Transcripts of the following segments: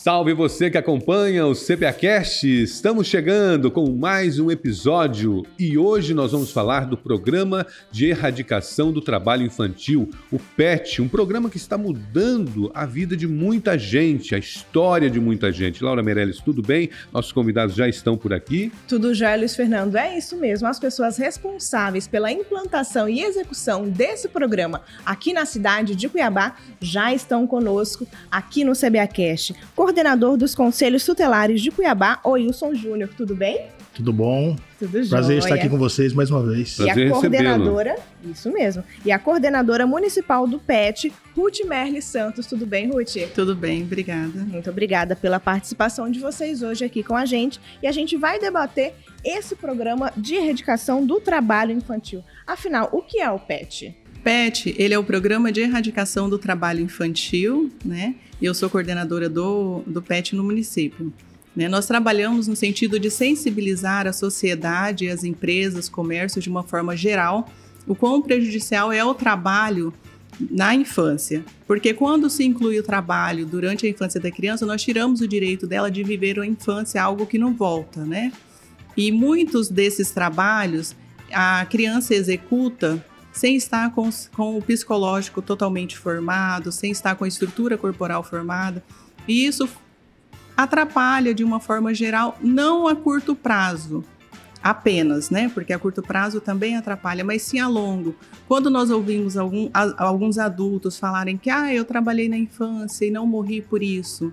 Salve você que acompanha o CPAcast! Estamos chegando com mais um episódio e hoje nós vamos falar do Programa de Erradicação do Trabalho Infantil, o PET, um programa que está mudando a vida de muita gente, a história de muita gente. Laura Meirelles, tudo bem? Nossos convidados já estão por aqui. Tudo já, Luiz Fernando. É isso mesmo. As pessoas responsáveis pela implantação e execução desse programa aqui na cidade de Cuiabá já estão conosco aqui no CBAcast coordenador dos Conselhos Tutelares de Cuiabá, Wilson Júnior. Tudo bem? Tudo bom? Tudo Prazer estar aqui com vocês mais uma vez. Prazer e a coordenadora, isso mesmo, e a coordenadora municipal do PET, Ruth Merle Santos. Tudo bem, Ruth? Tudo bem, obrigada. Muito obrigada pela participação de vocês hoje aqui com a gente. E a gente vai debater esse programa de erradicação do trabalho infantil. Afinal, o que é o PET? PET, ele é o Programa de Erradicação do Trabalho Infantil, né? E eu sou coordenadora do, do PET no município. Né? Nós trabalhamos no sentido de sensibilizar a sociedade, as empresas, comércio de uma forma geral, o quão prejudicial é o trabalho na infância. Porque quando se inclui o trabalho durante a infância da criança, nós tiramos o direito dela de viver a infância, algo que não volta, né? E muitos desses trabalhos a criança executa sem estar com, com o psicológico totalmente formado, sem estar com a estrutura corporal formada. E isso atrapalha de uma forma geral, não a curto prazo apenas, né? Porque a curto prazo também atrapalha, mas sim a longo. Quando nós ouvimos algum, a, alguns adultos falarem que ah, eu trabalhei na infância e não morri por isso.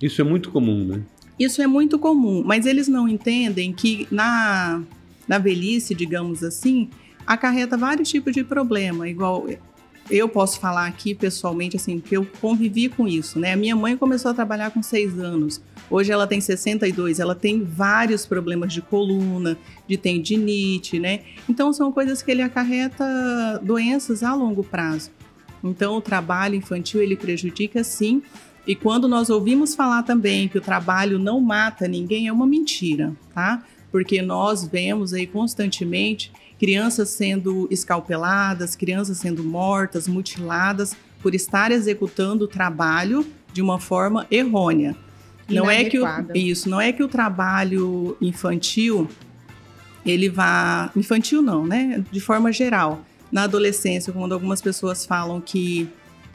Isso é muito comum, né? Isso é muito comum, mas eles não entendem que na, na velhice, digamos assim, acarreta vários tipos de problema, igual eu posso falar aqui pessoalmente, assim, que eu convivi com isso, né? A minha mãe começou a trabalhar com seis anos. Hoje ela tem 62, ela tem vários problemas de coluna, de tendinite, né? Então são coisas que ele acarreta doenças a longo prazo. Então o trabalho infantil ele prejudica sim. E quando nós ouvimos falar também que o trabalho não mata ninguém, é uma mentira, tá? Porque nós vemos aí constantemente crianças sendo escalpeladas, crianças sendo mortas, mutiladas por estar executando o trabalho de uma forma errônea. Não é que o, isso, não é que o trabalho infantil ele vá infantil não, né? De forma geral, na adolescência, quando algumas pessoas falam que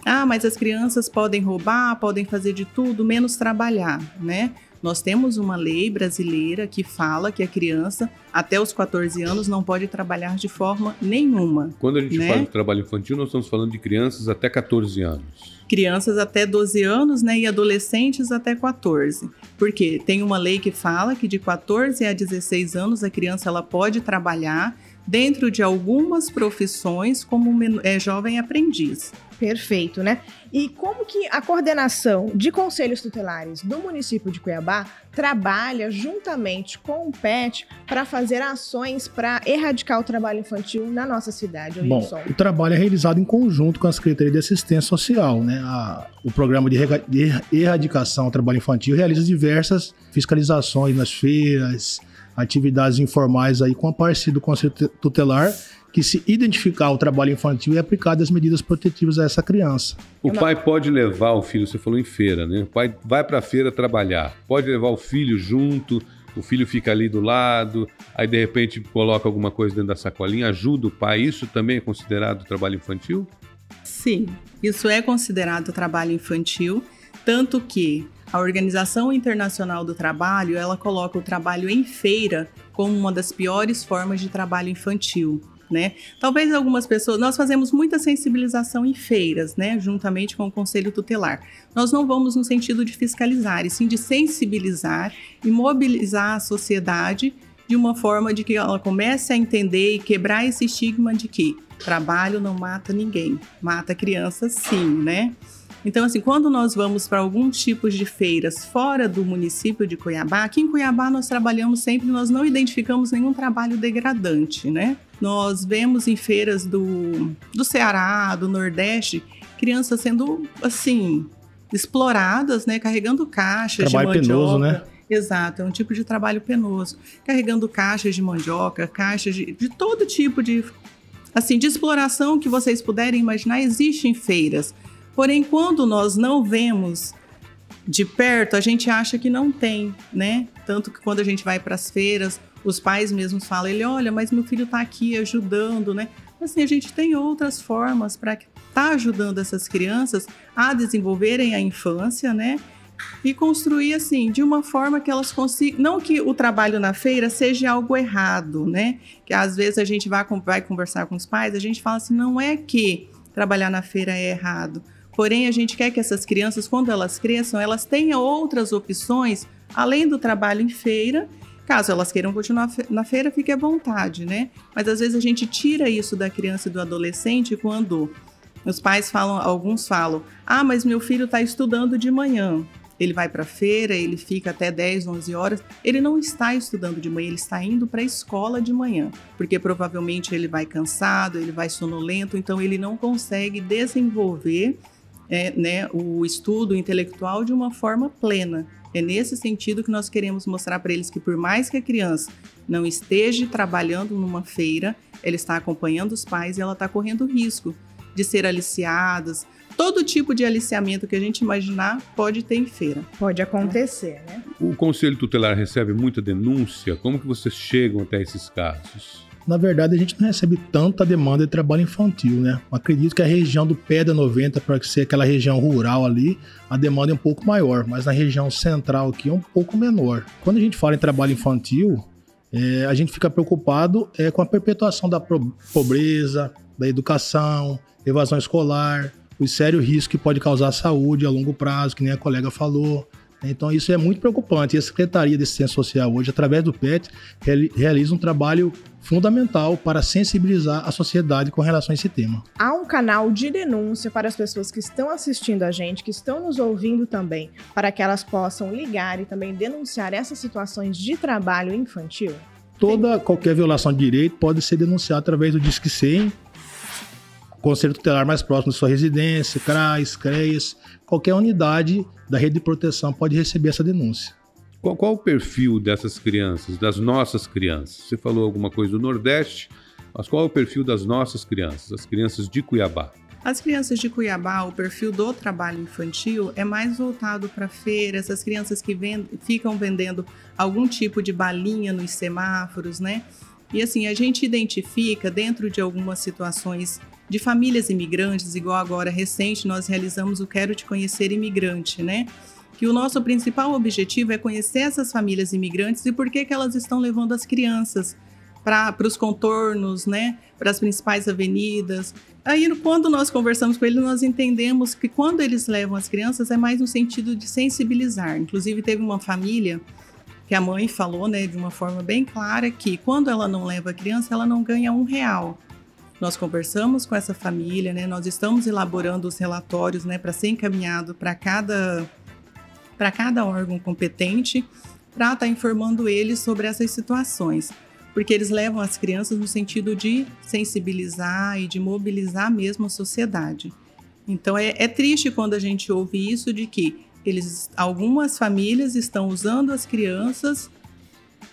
ah, mas as crianças podem roubar, podem fazer de tudo, menos trabalhar, né? Nós temos uma lei brasileira que fala que a criança, até os 14 anos, não pode trabalhar de forma nenhuma. Quando a gente né? fala de trabalho infantil, nós estamos falando de crianças até 14 anos. Crianças até 12 anos, né, e adolescentes até 14. Porque tem uma lei que fala que de 14 a 16 anos a criança ela pode trabalhar dentro de algumas profissões como é, jovem aprendiz. Perfeito, né? E como que a coordenação de conselhos tutelares do município de Cuiabá trabalha juntamente com o PET para fazer ações para erradicar o trabalho infantil na nossa cidade, Bom, o trabalho é realizado em conjunto com a Secretaria de Assistência Social, né? A, o programa de, de erradicação ao trabalho infantil realiza diversas fiscalizações nas feiras, atividades informais aí com a parceria do Conselho Tutelar que se identificar o trabalho infantil e aplicar as medidas protetivas a essa criança. O pai pode levar o filho, você falou em feira, né? O pai vai para a feira trabalhar, pode levar o filho junto, o filho fica ali do lado, aí de repente coloca alguma coisa dentro da sacolinha, ajuda o pai. Isso também é considerado trabalho infantil? Sim, isso é considerado trabalho infantil, tanto que a Organização Internacional do Trabalho, ela coloca o trabalho em feira como uma das piores formas de trabalho infantil né? Talvez algumas pessoas, nós fazemos muita sensibilização em feiras, né, juntamente com o Conselho Tutelar. Nós não vamos no sentido de fiscalizar, e sim de sensibilizar e mobilizar a sociedade de uma forma de que ela comece a entender e quebrar esse estigma de que trabalho não mata ninguém, mata crianças sim, né? Então, assim, quando nós vamos para alguns tipos de feiras fora do município de Cuiabá, aqui em Cuiabá nós trabalhamos sempre, nós não identificamos nenhum trabalho degradante, né? Nós vemos em feiras do, do Ceará, do Nordeste, crianças sendo, assim, exploradas, né? Carregando caixas trabalho de mandioca. Penoso, né? Exato, é um tipo de trabalho penoso. Carregando caixas de mandioca, caixas de, de todo tipo de assim, de exploração que vocês puderem imaginar, existe em feiras. Porém, quando nós não vemos de perto, a gente acha que não tem, né? Tanto que quando a gente vai para as feiras, os pais mesmos falam, ele, olha, mas meu filho está aqui ajudando, né? Assim, a gente tem outras formas para estar tá ajudando essas crianças a desenvolverem a infância, né? E construir assim, de uma forma que elas consigam. Não que o trabalho na feira seja algo errado, né? Que às vezes a gente vai, vai conversar com os pais, a gente fala assim, não é que trabalhar na feira é errado. Porém, a gente quer que essas crianças, quando elas cresçam, elas tenham outras opções além do trabalho em feira Caso elas queiram continuar na feira, fique à vontade, né? Mas às vezes a gente tira isso da criança e do adolescente quando os pais falam, alguns falam: "Ah, mas meu filho está estudando de manhã". Ele vai para a feira, ele fica até 10, 11 horas. Ele não está estudando de manhã, ele está indo para a escola de manhã, porque provavelmente ele vai cansado, ele vai sonolento, então ele não consegue desenvolver é, né, o estudo intelectual de uma forma plena. É nesse sentido que nós queremos mostrar para eles que, por mais que a criança não esteja trabalhando numa feira, ela está acompanhando os pais e ela está correndo risco de ser aliciadas. Todo tipo de aliciamento que a gente imaginar pode ter em feira. Pode acontecer, né? O Conselho Tutelar recebe muita denúncia. Como que vocês chegam até esses casos? Na verdade, a gente não recebe tanta demanda de trabalho infantil, né? Acredito que a região do pé da 90, para ser aquela região rural ali, a demanda é um pouco maior, mas na região central aqui é um pouco menor. Quando a gente fala em trabalho infantil, é, a gente fica preocupado é, com a perpetuação da pobreza, da educação, evasão escolar, os sérios riscos que pode causar à saúde a longo prazo, que nem a colega falou, então isso é muito preocupante. E a Secretaria de Assistência Social hoje, através do PET, realiza um trabalho fundamental para sensibilizar a sociedade com relação a esse tema. Há um canal de denúncia para as pessoas que estão assistindo a gente, que estão nos ouvindo também, para que elas possam ligar e também denunciar essas situações de trabalho infantil? Toda qualquer violação de direito pode ser denunciada através do Disque 100, Conselho Tutelar mais próximo de sua residência, CRAS, CREAS, qualquer unidade da rede de proteção pode receber essa denúncia. Qual, qual, o perfil dessas crianças, das nossas crianças? Você falou alguma coisa do Nordeste, mas qual é o perfil das nossas crianças, as crianças de Cuiabá? As crianças de Cuiabá, o perfil do trabalho infantil é mais voltado para feira, essas crianças que vend ficam vendendo algum tipo de balinha nos semáforos, né? E assim, a gente identifica dentro de algumas situações de famílias imigrantes, igual agora recente nós realizamos o Quero Te Conhecer Imigrante, né? Que o nosso principal objetivo é conhecer essas famílias imigrantes e por que, que elas estão levando as crianças para os contornos, né? Para as principais avenidas. Aí, quando nós conversamos com eles, nós entendemos que quando eles levam as crianças é mais no sentido de sensibilizar. Inclusive, teve uma família que a mãe falou, né, de uma forma bem clara, que quando ela não leva a criança, ela não ganha um real. Nós conversamos com essa família, né? Nós estamos elaborando os relatórios, né, para ser encaminhado para cada para cada órgão competente para estar tá informando eles sobre essas situações, porque eles levam as crianças no sentido de sensibilizar e de mobilizar mesmo a sociedade. Então é, é triste quando a gente ouve isso de que eles, algumas famílias estão usando as crianças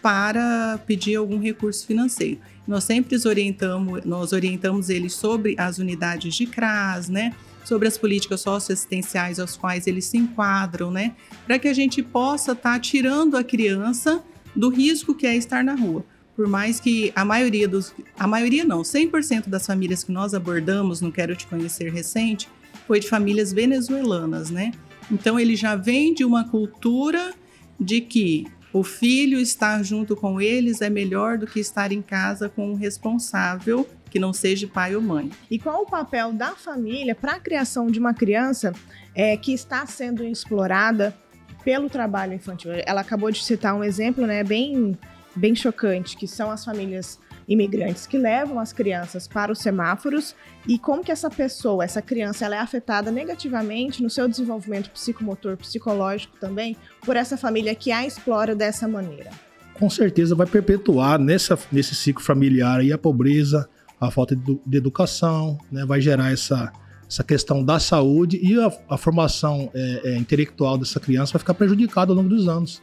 para pedir algum recurso financeiro. Nós sempre orientamos, nós orientamos eles sobre as unidades de CRAS, né? Sobre as políticas socioassistenciais aos quais eles se enquadram, né? Para que a gente possa estar tá tirando a criança do risco que é estar na rua. Por mais que a maioria dos. A maioria não, 100% das famílias que nós abordamos no Quero Te Conhecer recente foi de famílias venezuelanas, né? Então ele já vem de uma cultura de que o filho estar junto com eles é melhor do que estar em casa com um responsável que não seja pai ou mãe. E qual o papel da família para a criação de uma criança é, que está sendo explorada pelo trabalho infantil? Ela acabou de citar um exemplo, né, bem, bem chocante, que são as famílias imigrantes que levam as crianças para os semáforos e como que essa pessoa, essa criança, ela é afetada negativamente no seu desenvolvimento psicomotor, psicológico também, por essa família que a explora dessa maneira. Com certeza vai perpetuar nessa, nesse ciclo familiar aí a pobreza, a falta de, de educação, né? vai gerar essa, essa questão da saúde e a, a formação é, é, intelectual dessa criança vai ficar prejudicada ao longo dos anos.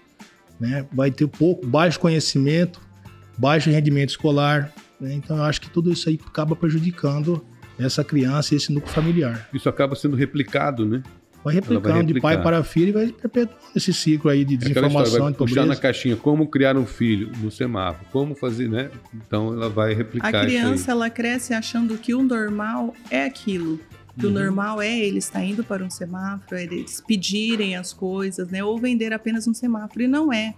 Né? Vai ter pouco, baixo conhecimento, baixo rendimento escolar. Né? Então, eu acho que tudo isso aí acaba prejudicando essa criança e esse núcleo familiar. Isso acaba sendo replicado, né? vai replicando vai de pai para filho e vai perpetuando esse ciclo aí de desinformação. História, vai puxar na caixinha como criar um filho no semáforo, como fazer, né? Então ela vai replicar. A criança ela cresce achando que o normal é aquilo. Que uhum. o normal é ele estar indo para um semáforo, é eles pedirem as coisas, né? Ou vender apenas um semáforo. E não é.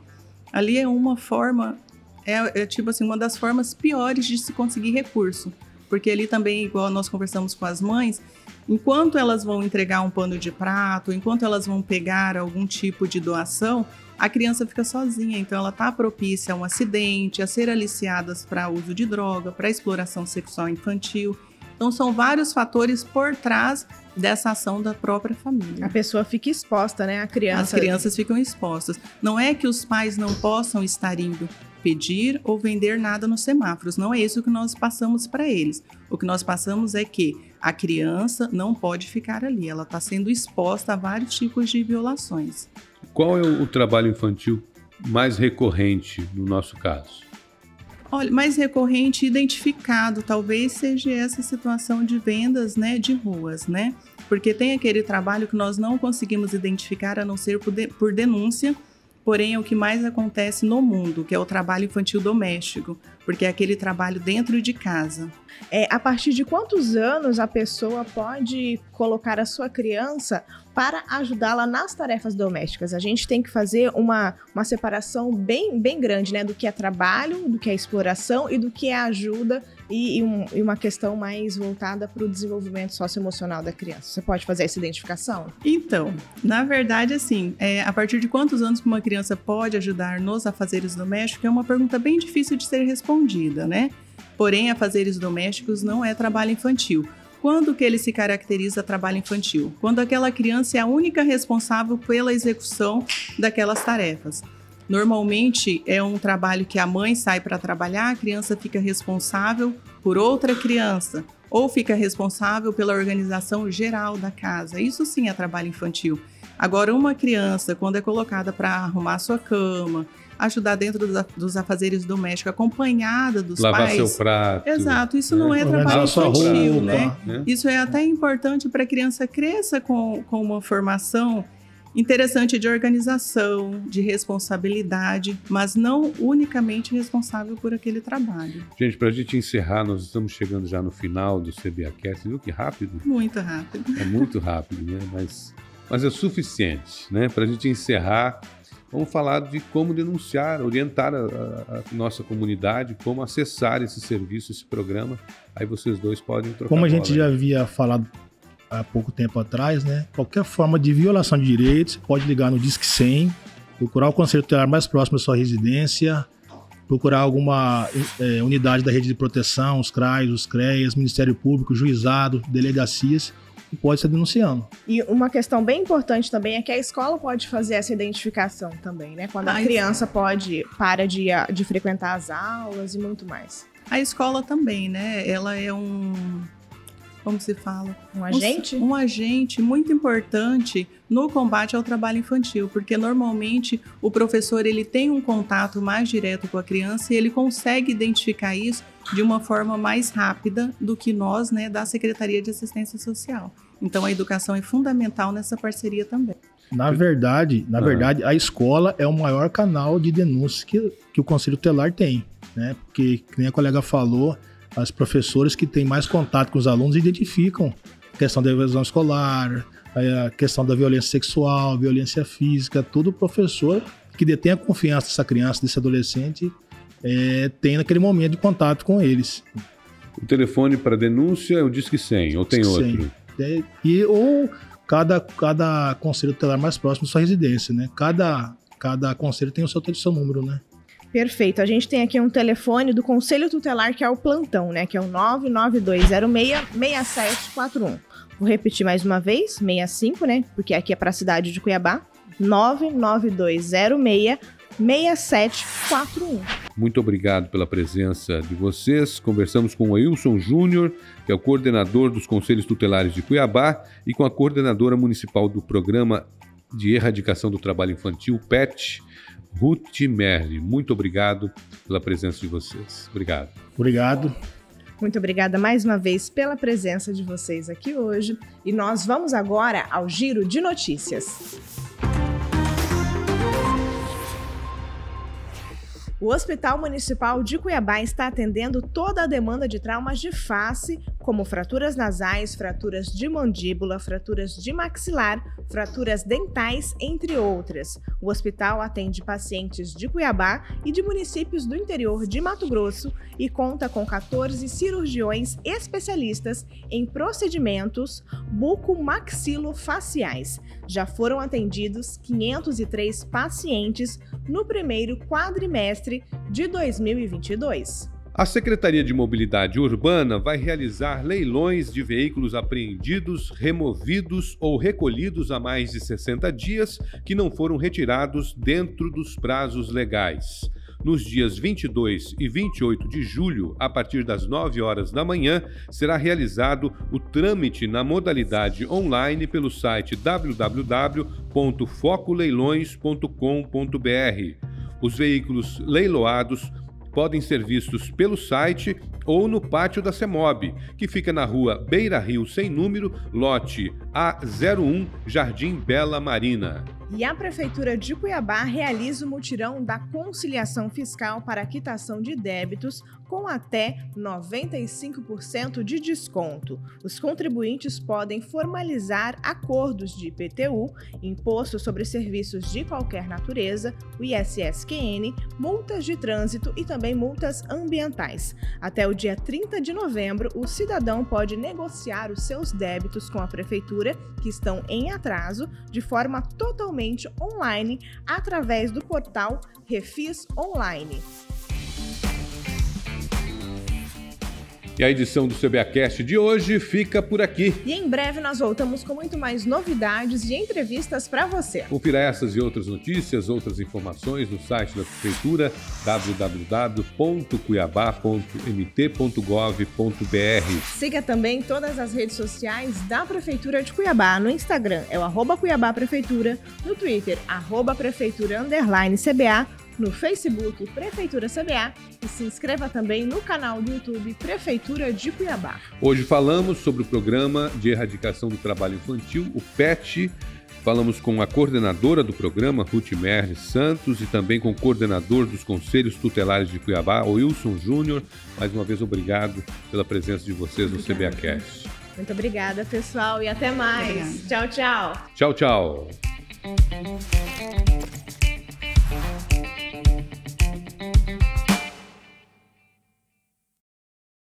Ali é uma forma, é, é tipo assim, uma das formas piores de se conseguir recurso. Porque ali também, igual nós conversamos com as mães, enquanto elas vão entregar um pano de prato, enquanto elas vão pegar algum tipo de doação, a criança fica sozinha, então ela está propícia a um acidente, a ser aliciadas para uso de droga, para exploração sexual infantil. Então, são vários fatores por trás dessa ação da própria família. A pessoa fica exposta, né? A criança. As crianças ficam expostas. Não é que os pais não possam estar indo pedir ou vender nada nos semáforos. Não é isso que nós passamos para eles. O que nós passamos é que a criança não pode ficar ali. Ela está sendo exposta a vários tipos de violações. Qual é o trabalho infantil mais recorrente no nosso caso? Olha, mais recorrente identificado, talvez seja essa situação de vendas, né, de ruas, né? Porque tem aquele trabalho que nós não conseguimos identificar a não ser por, de, por denúncia, porém é o que mais acontece no mundo, que é o trabalho infantil doméstico, porque é aquele trabalho dentro de casa. É, a partir de quantos anos a pessoa pode colocar a sua criança para ajudá-la nas tarefas domésticas? A gente tem que fazer uma, uma separação bem, bem grande, né? Do que é trabalho, do que é exploração e do que é ajuda e, e, um, e uma questão mais voltada para o desenvolvimento socioemocional da criança. Você pode fazer essa identificação? Então, na verdade, assim, é, a partir de quantos anos uma criança pode ajudar nos afazeres domésticos é uma pergunta bem difícil de ser respondida, né? Porém, afazeres domésticos não é trabalho infantil. Quando que ele se caracteriza trabalho infantil? Quando aquela criança é a única responsável pela execução daquelas tarefas. Normalmente é um trabalho que a mãe sai para trabalhar, a criança fica responsável por outra criança ou fica responsável pela organização geral da casa. Isso sim é trabalho infantil. Agora, uma criança, quando é colocada para arrumar sua cama, ajudar dentro dos afazeres domésticos, acompanhada dos Lavar pais. Lavar seu prato. Exato, isso né? não é trabalho infantil, roupa, né? né? Isso é até importante para a criança cresça com, com uma formação interessante de organização, de responsabilidade, mas não unicamente responsável por aquele trabalho. Gente, para a gente encerrar, nós estamos chegando já no final do CBAcast, viu que rápido? Muito rápido. É muito rápido, né? Mas, mas é suficiente, né? Para a gente encerrar, vamos falar de como denunciar, orientar a, a, a, nossa comunidade, como acessar esse serviço, esse programa. Aí vocês dois podem trocar. Como a gente já havia falado há pouco tempo atrás, né? Qualquer forma de violação de direitos, pode ligar no Disque 100, procurar o conselho tutelar mais próximo da sua residência, procurar alguma é, unidade da rede de proteção, os CRAs, os CREAS, Ministério Público, juizado, delegacias, e pode ser denunciando. E uma questão bem importante também é que a escola pode fazer essa identificação também, né? Quando a criança pode para de, de frequentar as aulas e muito mais. A escola também, né? Ela é um como se fala? Um agente? Um, um, agente muito importante no combate ao trabalho infantil, porque normalmente o professor ele tem um contato mais direto com a criança e ele consegue identificar isso de uma forma mais rápida do que nós, né, da Secretaria de Assistência Social. Então a educação é fundamental nessa parceria também. Na verdade, na ah. verdade, a escola é o maior canal de denúncia que, que o Conselho Tutelar tem, né? Porque, como a colega falou, as professoras que têm mais contato com os alunos identificam a questão da evasão escolar, a questão da violência sexual, violência física, todo professor que detém a confiança dessa criança, desse adolescente, é, tem naquele momento de contato com eles. O telefone para denúncia é o Disque 100, ou tem Disque outro? É, e, ou cada, cada conselho tutelar mais próximo da sua residência, né? Cada, cada conselho tem o seu, seu número, né? Perfeito. A gente tem aqui um telefone do Conselho Tutelar, que é o plantão, né? Que é o 99206-6741. Vou repetir mais uma vez, 65, né? Porque aqui é para a cidade de Cuiabá. 99206 6741. Muito obrigado pela presença de vocês. Conversamos com o Wilson Júnior, que é o coordenador dos Conselhos Tutelares de Cuiabá, e com a coordenadora municipal do Programa de Erradicação do Trabalho Infantil, PET, Ruth Merli. Muito obrigado pela presença de vocês. Obrigado. Obrigado. Muito obrigada mais uma vez pela presença de vocês aqui hoje. E nós vamos agora ao giro de notícias. O Hospital Municipal de Cuiabá está atendendo toda a demanda de traumas de face, como fraturas nasais, fraturas de mandíbula, fraturas de maxilar, fraturas dentais, entre outras. O hospital atende pacientes de Cuiabá e de municípios do interior de Mato Grosso e conta com 14 cirurgiões especialistas em procedimentos bucomaxilofaciais. Já foram atendidos 503 pacientes no primeiro quadrimestre de 2022. A Secretaria de Mobilidade Urbana vai realizar leilões de veículos apreendidos, removidos ou recolhidos há mais de 60 dias que não foram retirados dentro dos prazos legais. Nos dias 22 e 28 de julho, a partir das 9 horas da manhã, será realizado o trâmite na modalidade online pelo site www.focoleilões.com.br. Os veículos leiloados podem ser vistos pelo site ou no pátio da CEMOB, que fica na rua Beira Rio Sem Número, lote A01, Jardim Bela Marina. E a Prefeitura de Cuiabá realiza o mutirão da conciliação fiscal para quitação de débitos com até 95% de desconto. Os contribuintes podem formalizar acordos de IPTU, Imposto sobre Serviços de Qualquer Natureza, o ISSQN, multas de trânsito e também multas ambientais. Até o dia 30 de novembro, o cidadão pode negociar os seus débitos com a Prefeitura, que estão em atraso, de forma totalmente totalmente online através do portal Refis Online. E a edição do CBAcast de hoje fica por aqui. E em breve nós voltamos com muito mais novidades e entrevistas para você. Confira essas e outras notícias, outras informações no site da Prefeitura www.cuiabá.mt.gov.br. Siga também todas as redes sociais da Prefeitura de Cuiabá. No Instagram é o arroba Cuiabá Prefeitura, no Twitter, arroba Prefeitura Underline CBA no Facebook Prefeitura CBA e se inscreva também no canal do YouTube Prefeitura de Cuiabá. Hoje falamos sobre o programa de erradicação do trabalho infantil, o PET. Falamos com a coordenadora do programa, Ruth Merle Santos, e também com o coordenador dos Conselhos Tutelares de Cuiabá, Wilson Júnior. Mais uma vez, obrigado pela presença de vocês no CBA Cast. Muito obrigada, pessoal, e até mais. Obrigada. Tchau, tchau. Tchau, tchau.